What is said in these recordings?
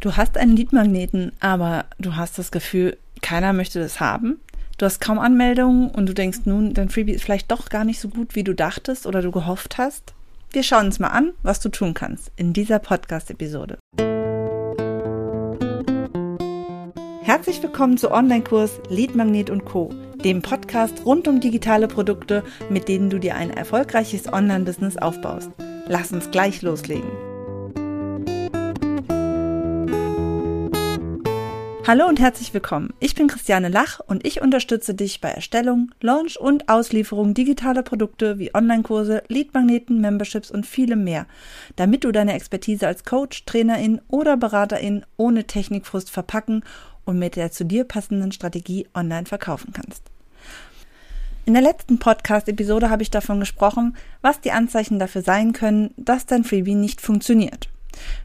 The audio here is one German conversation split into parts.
Du hast einen Leadmagneten, aber du hast das Gefühl, keiner möchte das haben. Du hast kaum Anmeldungen und du denkst nun, dein Freebie ist vielleicht doch gar nicht so gut, wie du dachtest oder du gehofft hast. Wir schauen uns mal an, was du tun kannst in dieser Podcast-Episode. Herzlich willkommen zu Online-Kurs Lead Magnet und Co., dem Podcast rund um digitale Produkte, mit denen du dir ein erfolgreiches Online-Business aufbaust. Lass uns gleich loslegen. Hallo und herzlich willkommen. Ich bin Christiane Lach und ich unterstütze dich bei Erstellung, Launch und Auslieferung digitaler Produkte wie Online-Kurse, Leadmagneten, Memberships und vielem mehr, damit du deine Expertise als Coach, Trainerin oder Beraterin ohne Technikfrust verpacken und mit der zu dir passenden Strategie online verkaufen kannst. In der letzten Podcast-Episode habe ich davon gesprochen, was die Anzeichen dafür sein können, dass dein Freebie nicht funktioniert.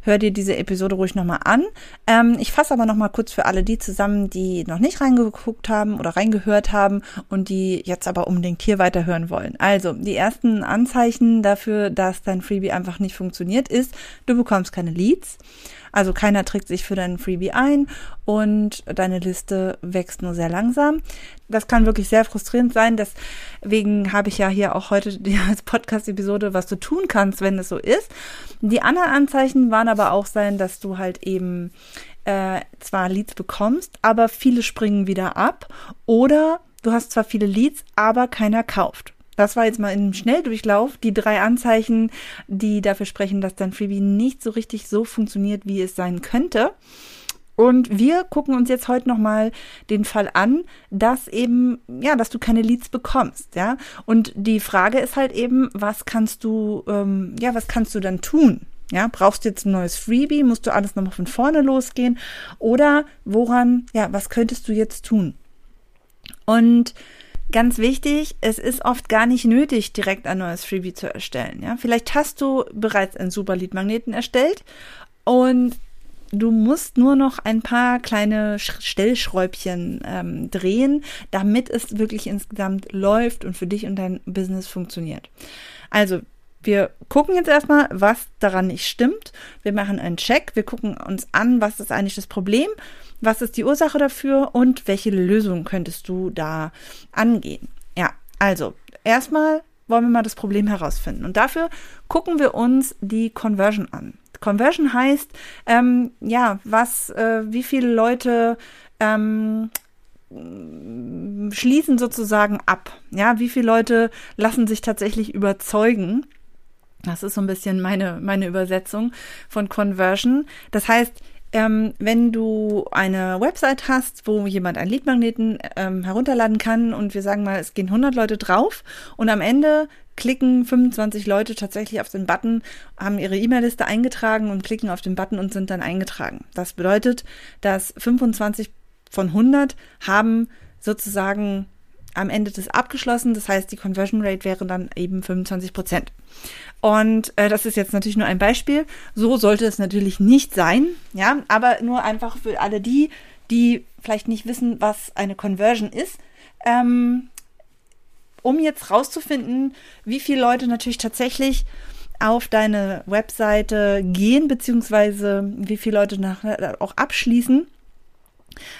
Hör dir diese Episode ruhig nochmal an. Ähm, ich fasse aber nochmal kurz für alle die zusammen, die noch nicht reingeguckt haben oder reingehört haben und die jetzt aber unbedingt hier weiterhören wollen. Also, die ersten Anzeichen dafür, dass dein Freebie einfach nicht funktioniert, ist, du bekommst keine Leads. Also keiner trägt sich für deinen Freebie ein und deine Liste wächst nur sehr langsam. Das kann wirklich sehr frustrierend sein. Deswegen habe ich ja hier auch heute als Podcast-Episode, was du tun kannst, wenn es so ist. Die anderen Anzeichen waren aber auch sein, dass du halt eben äh, zwar Leads bekommst, aber viele springen wieder ab. Oder du hast zwar viele Leads, aber keiner kauft. Das war jetzt mal im Schnelldurchlauf die drei Anzeichen, die dafür sprechen, dass dein Freebie nicht so richtig so funktioniert, wie es sein könnte. Und wir gucken uns jetzt heute nochmal den Fall an, dass eben, ja, dass du keine Leads bekommst, ja. Und die Frage ist halt eben, was kannst du, ähm, ja, was kannst du dann tun? Ja, brauchst du jetzt ein neues Freebie? Musst du alles nochmal von vorne losgehen? Oder woran, ja, was könntest du jetzt tun? Und Ganz wichtig, es ist oft gar nicht nötig, direkt ein neues Freebie zu erstellen. Ja? Vielleicht hast du bereits einen Super Lead Magneten erstellt und du musst nur noch ein paar kleine Stellschräubchen ähm, drehen, damit es wirklich insgesamt läuft und für dich und dein Business funktioniert. Also wir gucken jetzt erstmal, was daran nicht stimmt. Wir machen einen Check. Wir gucken uns an, was ist eigentlich das Problem, was ist die Ursache dafür und welche Lösung könntest du da angehen. Ja, also erstmal wollen wir mal das Problem herausfinden. Und dafür gucken wir uns die Conversion an. Conversion heißt, ähm, ja, was, äh, wie viele Leute ähm, schließen sozusagen ab. Ja, wie viele Leute lassen sich tatsächlich überzeugen das ist so ein bisschen meine, meine Übersetzung von Conversion. Das heißt, ähm, wenn du eine Website hast, wo jemand einen Leadmagneten ähm, herunterladen kann und wir sagen mal, es gehen 100 Leute drauf und am Ende klicken 25 Leute tatsächlich auf den Button, haben ihre E-Mail-Liste eingetragen und klicken auf den Button und sind dann eingetragen. Das bedeutet, dass 25 von 100 haben sozusagen am Ende das abgeschlossen. Das heißt, die Conversion Rate wäre dann eben 25 Prozent. Und äh, das ist jetzt natürlich nur ein Beispiel. So sollte es natürlich nicht sein, ja, aber nur einfach für alle die, die vielleicht nicht wissen, was eine Conversion ist. Ähm, um jetzt rauszufinden, wie viele Leute natürlich tatsächlich auf deine Webseite gehen, beziehungsweise wie viele Leute nachher auch abschließen,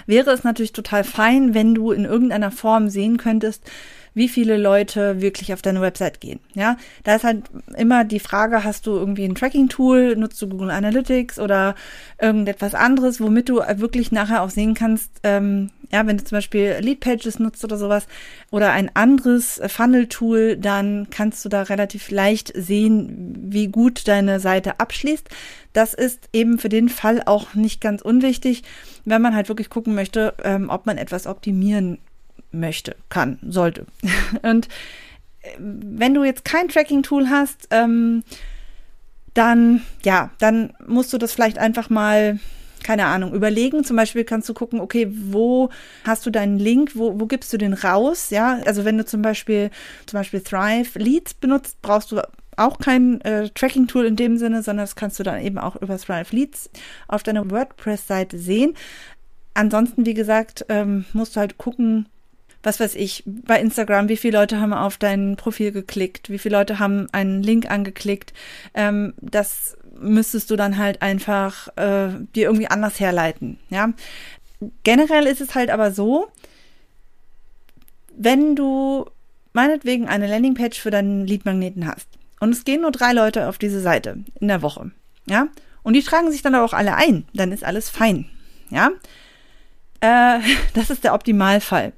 wäre es natürlich total fein, wenn du in irgendeiner Form sehen könntest, wie viele Leute wirklich auf deine Website gehen. Ja, da ist halt immer die Frage, hast du irgendwie ein Tracking-Tool, nutzt du Google Analytics oder irgendetwas anderes, womit du wirklich nachher auch sehen kannst, ähm, ja, wenn du zum Beispiel Lead Pages nutzt oder sowas oder ein anderes Funnel-Tool, dann kannst du da relativ leicht sehen, wie gut deine Seite abschließt. Das ist eben für den Fall auch nicht ganz unwichtig, wenn man halt wirklich gucken möchte, ähm, ob man etwas optimieren möchte, kann, sollte. Und äh, wenn du jetzt kein Tracking-Tool hast, ähm, dann, ja, dann musst du das vielleicht einfach mal, keine Ahnung, überlegen. Zum Beispiel kannst du gucken, okay, wo hast du deinen Link, wo, wo gibst du den raus? Ja, also wenn du zum Beispiel, zum Beispiel Thrive Leads benutzt, brauchst du auch kein äh, Tracking-Tool in dem Sinne, sondern das kannst du dann eben auch über Thrive Leads auf deiner WordPress-Seite sehen. Ansonsten, wie gesagt, ähm, musst du halt gucken, was weiß ich, bei Instagram, wie viele Leute haben auf dein Profil geklickt, wie viele Leute haben einen Link angeklickt. Ähm, das müsstest du dann halt einfach äh, dir irgendwie anders herleiten. Ja, generell ist es halt aber so, wenn du meinetwegen eine Landingpage für deinen Leadmagneten hast und es gehen nur drei Leute auf diese Seite in der Woche, ja, und die tragen sich dann auch alle ein, dann ist alles fein, ja. Äh, das ist der Optimalfall.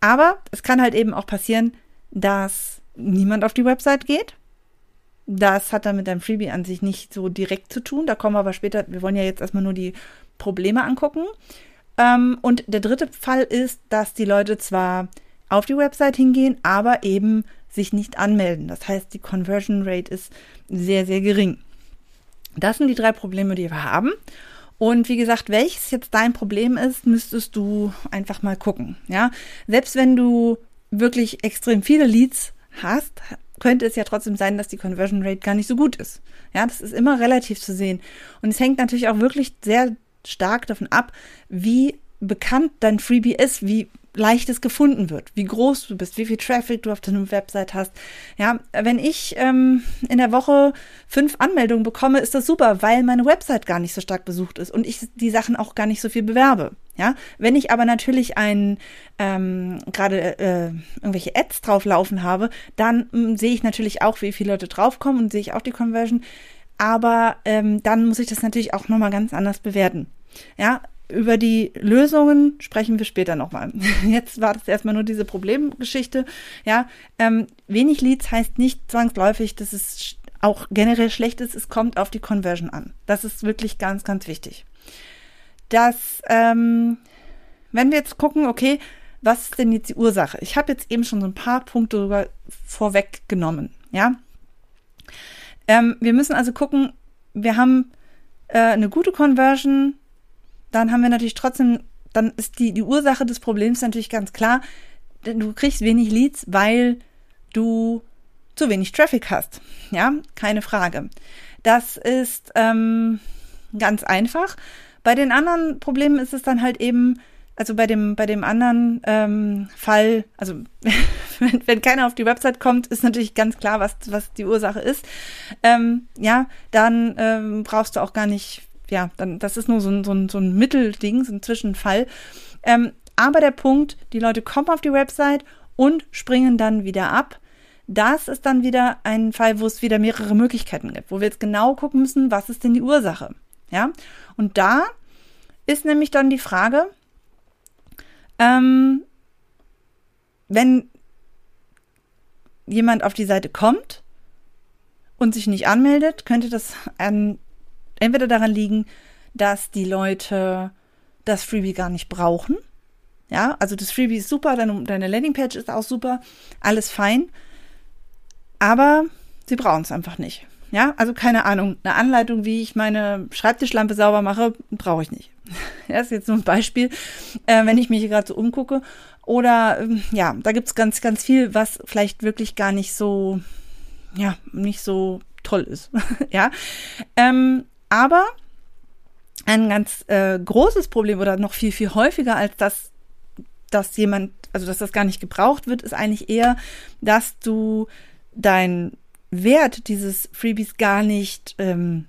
Aber es kann halt eben auch passieren, dass niemand auf die Website geht. Das hat dann mit deinem Freebie an sich nicht so direkt zu tun. Da kommen wir aber später, wir wollen ja jetzt erstmal nur die Probleme angucken. Ähm, und der dritte Fall ist, dass die Leute zwar auf die Website hingehen, aber eben sich nicht anmelden. Das heißt, die Conversion Rate ist sehr, sehr gering. Das sind die drei Probleme, die wir haben. Und wie gesagt, welches jetzt dein Problem ist, müsstest du einfach mal gucken. Ja, selbst wenn du wirklich extrem viele Leads hast, könnte es ja trotzdem sein, dass die Conversion Rate gar nicht so gut ist. Ja, das ist immer relativ zu sehen. Und es hängt natürlich auch wirklich sehr stark davon ab, wie bekannt dein Freebie ist, wie leichtes gefunden wird, wie groß du bist, wie viel Traffic du auf deiner Website hast. Ja, wenn ich ähm, in der Woche fünf Anmeldungen bekomme, ist das super, weil meine Website gar nicht so stark besucht ist und ich die Sachen auch gar nicht so viel bewerbe. Ja, wenn ich aber natürlich ein ähm, gerade äh, irgendwelche Ads drauflaufen habe, dann ähm, sehe ich natürlich auch, wie viele Leute draufkommen und sehe ich auch die Conversion. Aber ähm, dann muss ich das natürlich auch nochmal ganz anders bewerten. Ja, über die Lösungen sprechen wir später nochmal. Jetzt war das erstmal nur diese Problemgeschichte. Ja, ähm, wenig Leads heißt nicht zwangsläufig, dass es auch generell schlecht ist. Es kommt auf die Conversion an. Das ist wirklich ganz, ganz wichtig. Das, ähm, wenn wir jetzt gucken, okay, was ist denn jetzt die Ursache? Ich habe jetzt eben schon so ein paar Punkte darüber vorweggenommen. Ja, ähm, wir müssen also gucken. Wir haben äh, eine gute Conversion dann haben wir natürlich trotzdem, dann ist die, die Ursache des Problems natürlich ganz klar, du kriegst wenig Leads, weil du zu wenig Traffic hast. Ja, keine Frage. Das ist ähm, ganz einfach. Bei den anderen Problemen ist es dann halt eben, also bei dem, bei dem anderen ähm, Fall, also wenn, wenn keiner auf die Website kommt, ist natürlich ganz klar, was, was die Ursache ist. Ähm, ja, dann ähm, brauchst du auch gar nicht ja, dann, das ist nur so ein, so ein, so ein Mittelding, so ein Zwischenfall. Ähm, aber der Punkt, die Leute kommen auf die Website und springen dann wieder ab. Das ist dann wieder ein Fall, wo es wieder mehrere Möglichkeiten gibt, wo wir jetzt genau gucken müssen, was ist denn die Ursache. Ja, und da ist nämlich dann die Frage, ähm, wenn jemand auf die Seite kommt und sich nicht anmeldet, könnte das an entweder daran liegen, dass die Leute das Freebie gar nicht brauchen. Ja, also das Freebie ist super, deine, deine Landingpage ist auch super, alles fein. Aber sie brauchen es einfach nicht. Ja, also keine Ahnung, eine Anleitung, wie ich meine Schreibtischlampe sauber mache, brauche ich nicht. Das ist jetzt nur ein Beispiel, äh, wenn ich mich hier gerade so umgucke. Oder ähm, ja, da gibt's ganz, ganz viel, was vielleicht wirklich gar nicht so, ja, nicht so toll ist. ja. Ähm, aber ein ganz äh, großes Problem oder noch viel, viel häufiger als das, dass jemand, also dass das gar nicht gebraucht wird, ist eigentlich eher, dass du dein Wert dieses Freebies gar nicht ähm,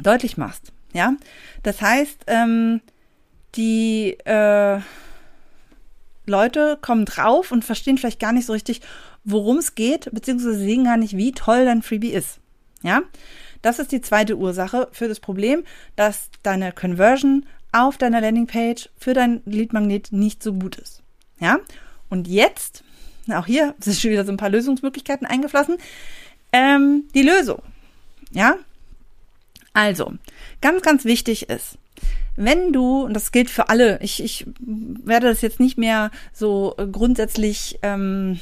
deutlich machst. Ja, das heißt, ähm, die äh, Leute kommen drauf und verstehen vielleicht gar nicht so richtig, worum es geht, beziehungsweise sehen gar nicht, wie toll dein Freebie ist. Ja, das ist die zweite Ursache für das Problem, dass deine Conversion auf deiner Landingpage für dein Leadmagnet nicht so gut ist. Ja? Und jetzt, auch hier sind schon wieder so ein paar Lösungsmöglichkeiten eingeflossen. Ähm, die Lösung. Ja? Also, ganz, ganz wichtig ist, wenn du, und das gilt für alle, ich, ich werde das jetzt nicht mehr so grundsätzlich ähm,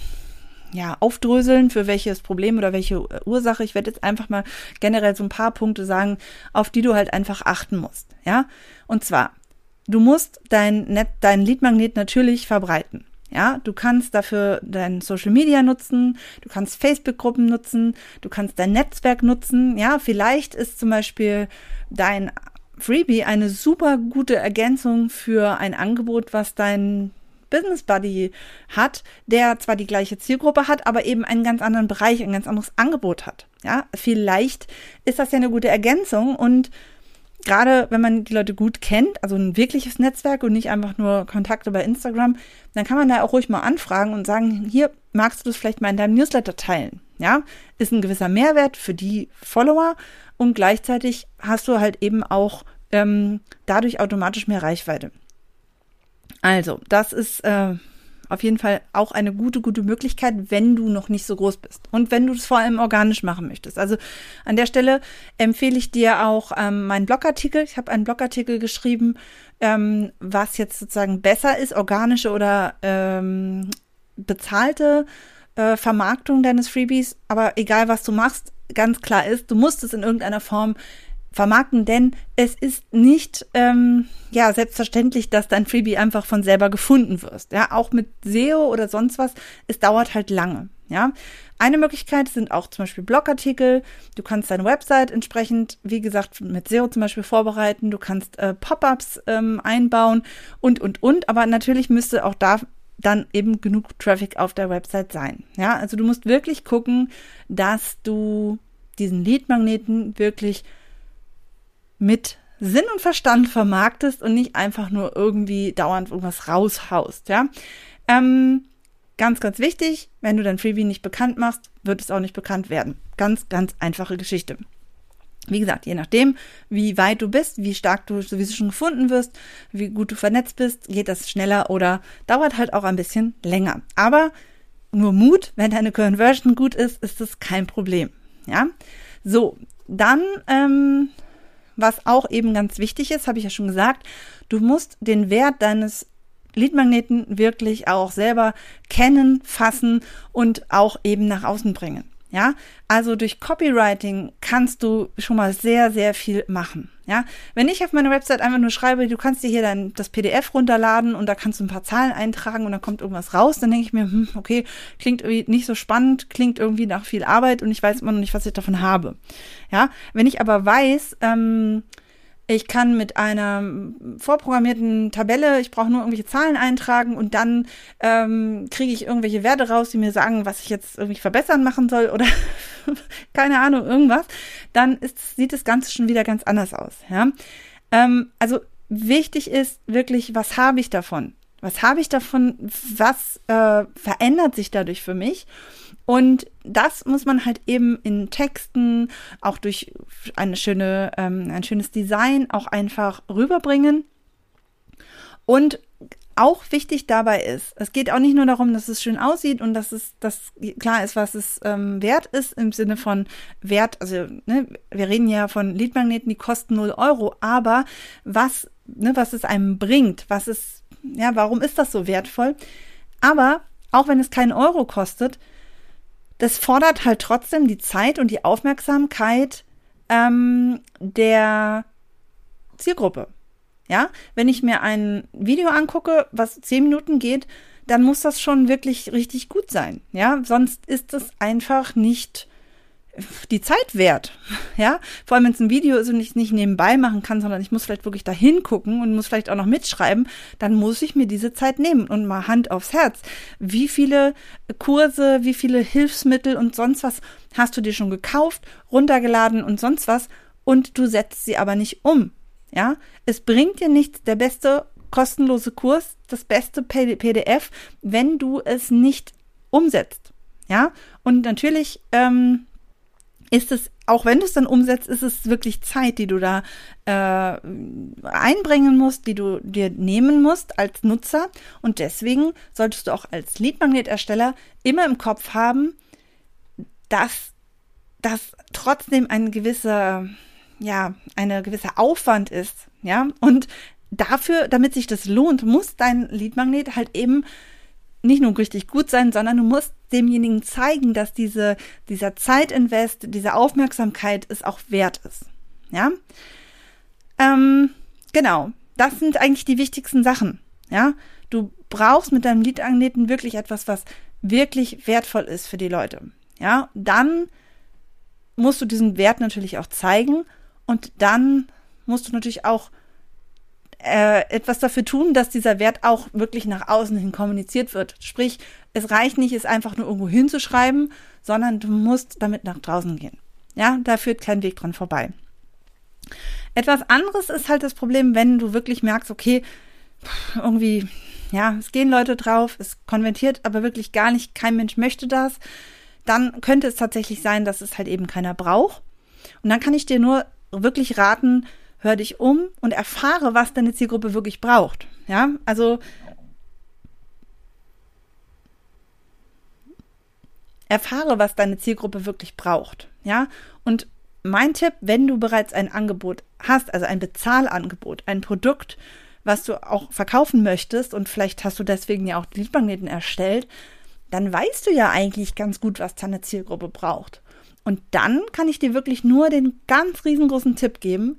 ja, aufdröseln, für welches Problem oder welche äh, Ursache. Ich werde jetzt einfach mal generell so ein paar Punkte sagen, auf die du halt einfach achten musst. Ja, und zwar, du musst dein, Net, dein Leadmagnet natürlich verbreiten. Ja, du kannst dafür dein Social Media nutzen, du kannst Facebook-Gruppen nutzen, du kannst dein Netzwerk nutzen. Ja, vielleicht ist zum Beispiel dein Freebie eine super gute Ergänzung für ein Angebot, was dein Business Buddy hat, der zwar die gleiche Zielgruppe hat, aber eben einen ganz anderen Bereich, ein ganz anderes Angebot hat. Ja, vielleicht ist das ja eine gute Ergänzung und gerade wenn man die Leute gut kennt, also ein wirkliches Netzwerk und nicht einfach nur Kontakte bei Instagram, dann kann man da auch ruhig mal anfragen und sagen, hier magst du das vielleicht mal in deinem Newsletter teilen. Ja, ist ein gewisser Mehrwert für die Follower und gleichzeitig hast du halt eben auch ähm, dadurch automatisch mehr Reichweite. Also, das ist äh, auf jeden Fall auch eine gute, gute Möglichkeit, wenn du noch nicht so groß bist und wenn du es vor allem organisch machen möchtest. Also an der Stelle empfehle ich dir auch ähm, meinen Blogartikel. Ich habe einen Blogartikel geschrieben, ähm, was jetzt sozusagen besser ist, organische oder ähm, bezahlte äh, Vermarktung deines Freebies. Aber egal, was du machst, ganz klar ist, du musst es in irgendeiner Form vermarkten, denn es ist nicht ähm, ja selbstverständlich, dass dein Freebie einfach von selber gefunden wirst. Ja, auch mit SEO oder sonst was, es dauert halt lange. Ja, eine Möglichkeit sind auch zum Beispiel Blogartikel. Du kannst deine Website entsprechend, wie gesagt, mit SEO zum Beispiel vorbereiten. Du kannst äh, Pop-ups ähm, einbauen und und und. Aber natürlich müsste auch da dann eben genug Traffic auf der Website sein. Ja, also du musst wirklich gucken, dass du diesen Lead-Magneten wirklich mit Sinn und Verstand vermarktest und nicht einfach nur irgendwie dauernd irgendwas raushaust, ja. Ähm, ganz, ganz wichtig, wenn du dein Freebie nicht bekannt machst, wird es auch nicht bekannt werden. Ganz, ganz einfache Geschichte. Wie gesagt, je nachdem, wie weit du bist, wie stark du sowieso schon gefunden wirst, wie gut du vernetzt bist, geht das schneller oder dauert halt auch ein bisschen länger. Aber nur Mut, wenn deine Conversion gut ist, ist das kein Problem. Ja, so dann ähm, was auch eben ganz wichtig ist, habe ich ja schon gesagt, du musst den Wert deines Leadmagneten wirklich auch selber kennen, fassen und auch eben nach außen bringen. Ja, also durch Copywriting kannst du schon mal sehr, sehr viel machen. Ja, wenn ich auf meiner Website einfach nur schreibe, du kannst dir hier dann das PDF runterladen und da kannst du ein paar Zahlen eintragen und dann kommt irgendwas raus, dann denke ich mir, hm, okay, klingt irgendwie nicht so spannend, klingt irgendwie nach viel Arbeit und ich weiß immer noch nicht, was ich davon habe. Ja, wenn ich aber weiß, ähm, ich kann mit einer vorprogrammierten Tabelle, ich brauche nur irgendwelche Zahlen eintragen und dann ähm, kriege ich irgendwelche Werte raus, die mir sagen, was ich jetzt irgendwie verbessern machen soll oder keine Ahnung, irgendwas, dann ist, sieht das Ganze schon wieder ganz anders aus. Ja? Ähm, also wichtig ist wirklich, was habe ich davon? Was habe ich davon? Was äh, verändert sich dadurch für mich? Und das muss man halt eben in Texten, auch durch eine schöne, ähm, ein schönes Design auch einfach rüberbringen. Und auch wichtig dabei ist, es geht auch nicht nur darum, dass es schön aussieht und dass es dass klar ist, was es ähm, wert ist im Sinne von Wert. Also ne, wir reden ja von Leadmagneten, die kosten 0 Euro, aber was ne, was es einem bringt, was es ja, warum ist das so wertvoll? Aber auch wenn es keinen Euro kostet, das fordert halt trotzdem die Zeit und die Aufmerksamkeit ähm, der Zielgruppe. Ja, wenn ich mir ein Video angucke, was zehn Minuten geht, dann muss das schon wirklich richtig gut sein. Ja, sonst ist es einfach nicht die Zeit wert. Ja, vor allem wenn es ein Video ist und ich nicht nebenbei machen kann, sondern ich muss vielleicht wirklich da hingucken und muss vielleicht auch noch mitschreiben, dann muss ich mir diese Zeit nehmen und mal Hand aufs Herz. Wie viele Kurse, wie viele Hilfsmittel und sonst was hast du dir schon gekauft, runtergeladen und sonst was und du setzt sie aber nicht um. Ja, es bringt dir nichts, der beste kostenlose Kurs, das beste PDF, wenn du es nicht umsetzt. Ja, und natürlich, ähm, ist es, auch wenn du es dann umsetzt, ist es wirklich Zeit, die du da äh, einbringen musst, die du dir nehmen musst als Nutzer. Und deswegen solltest du auch als Leadmagnetersteller immer im Kopf haben, dass das trotzdem ein gewisser, ja, eine gewisse Aufwand ist, ja. Und dafür, damit sich das lohnt, muss dein Leadmagnet halt eben nicht nur richtig gut sein, sondern du musst demjenigen zeigen, dass diese, dieser Zeitinvest, diese Aufmerksamkeit es auch wert ist. Ja? Ähm, genau. Das sind eigentlich die wichtigsten Sachen. Ja? Du brauchst mit deinem Lead-Magneten wirklich etwas, was wirklich wertvoll ist für die Leute. Ja? Dann musst du diesen Wert natürlich auch zeigen und dann musst du natürlich auch äh, etwas dafür tun, dass dieser Wert auch wirklich nach außen hin kommuniziert wird. Sprich, es reicht nicht, es einfach nur irgendwo hinzuschreiben, sondern du musst damit nach draußen gehen. Ja, da führt kein Weg dran vorbei. Etwas anderes ist halt das Problem, wenn du wirklich merkst, okay, irgendwie, ja, es gehen Leute drauf, es konvertiert aber wirklich gar nicht, kein Mensch möchte das, dann könnte es tatsächlich sein, dass es halt eben keiner braucht. Und dann kann ich dir nur wirklich raten, hör dich um und erfahre, was deine Zielgruppe wirklich braucht. Ja, also erfahre, was deine Zielgruppe wirklich braucht. Ja, und mein Tipp, wenn du bereits ein Angebot hast, also ein Bezahlangebot, ein Produkt, was du auch verkaufen möchtest und vielleicht hast du deswegen ja auch Leadmagneten erstellt, dann weißt du ja eigentlich ganz gut, was deine Zielgruppe braucht. Und dann kann ich dir wirklich nur den ganz riesengroßen Tipp geben.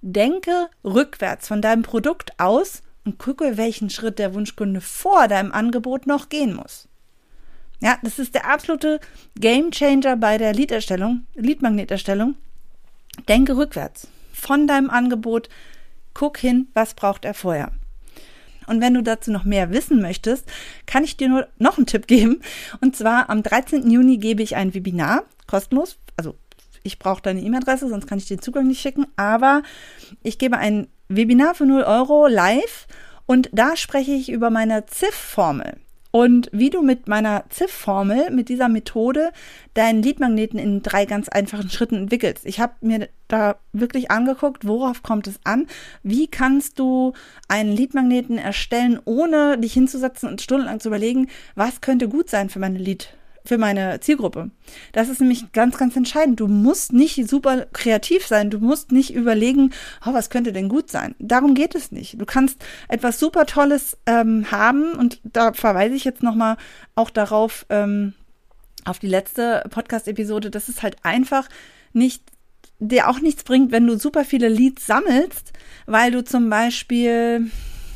Denke rückwärts von deinem Produkt aus und gucke, welchen Schritt der Wunschkunde vor deinem Angebot noch gehen muss. Ja, das ist der absolute Game Changer bei der Lead-Erstellung, Lead-Magnet-Erstellung. Denke rückwärts von deinem Angebot. Guck hin, was braucht er vorher. Und wenn du dazu noch mehr wissen möchtest, kann ich dir nur noch einen Tipp geben. Und zwar am 13. Juni gebe ich ein Webinar, kostenlos. Also ich brauche deine E-Mail-Adresse, sonst kann ich den Zugang nicht schicken. Aber ich gebe ein Webinar für 0 Euro live und da spreche ich über meine ZIF-Formel und wie du mit meiner ZIF-Formel, mit dieser Methode, deinen Leadmagneten in drei ganz einfachen Schritten entwickelst. Ich habe mir da wirklich angeguckt, worauf kommt es an? Wie kannst du einen Leadmagneten erstellen, ohne dich hinzusetzen und stundenlang zu überlegen, was könnte gut sein für meine Lead für meine Zielgruppe. Das ist nämlich ganz, ganz entscheidend. Du musst nicht super kreativ sein. Du musst nicht überlegen, oh, was könnte denn gut sein. Darum geht es nicht. Du kannst etwas super Tolles ähm, haben und da verweise ich jetzt nochmal auch darauf, ähm, auf die letzte Podcast-Episode, dass es halt einfach nicht dir auch nichts bringt, wenn du super viele Leads sammelst, weil du zum Beispiel,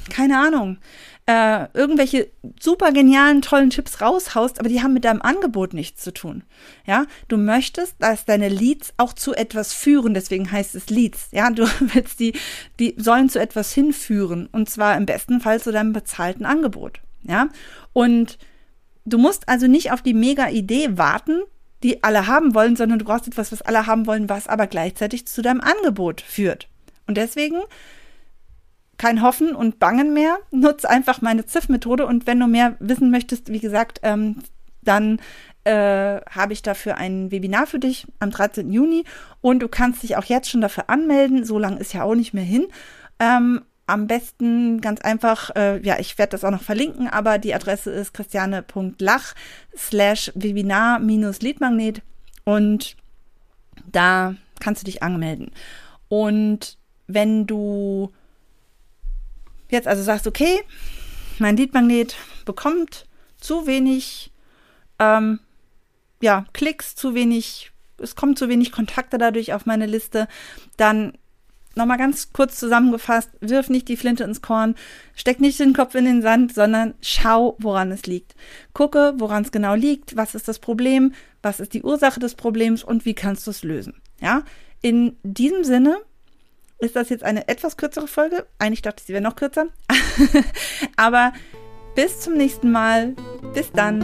keine Ahnung, äh, irgendwelche super genialen, tollen Tipps raushaust, aber die haben mit deinem Angebot nichts zu tun. Ja, du möchtest, dass deine Leads auch zu etwas führen, deswegen heißt es Leads. Ja, du willst die, die sollen zu etwas hinführen und zwar im besten Fall zu deinem bezahlten Angebot. Ja, und du musst also nicht auf die mega Idee warten, die alle haben wollen, sondern du brauchst etwas, was alle haben wollen, was aber gleichzeitig zu deinem Angebot führt. Und deswegen kein Hoffen und Bangen mehr. Nutze einfach meine ZIF-Methode und wenn du mehr wissen möchtest, wie gesagt, ähm, dann äh, habe ich dafür ein Webinar für dich am 13. Juni und du kannst dich auch jetzt schon dafür anmelden. So lange ist ja auch nicht mehr hin. Ähm, am besten ganz einfach, äh, ja, ich werde das auch noch verlinken, aber die Adresse ist christiane.lach slash Webinar minus Leadmagnet und da kannst du dich anmelden. Und wenn du jetzt also sagst, okay, mein Leadmagnet bekommt zu wenig ähm, ja, Klicks, zu wenig, es kommen zu wenig Kontakte dadurch auf meine Liste, dann nochmal ganz kurz zusammengefasst, wirf nicht die Flinte ins Korn, steck nicht den Kopf in den Sand, sondern schau, woran es liegt. Gucke, woran es genau liegt, was ist das Problem, was ist die Ursache des Problems und wie kannst du es lösen. Ja, in diesem Sinne ist das jetzt eine etwas kürzere Folge. Eigentlich dachte ich, sie wäre noch kürzer. Aber bis zum nächsten Mal. Bis dann.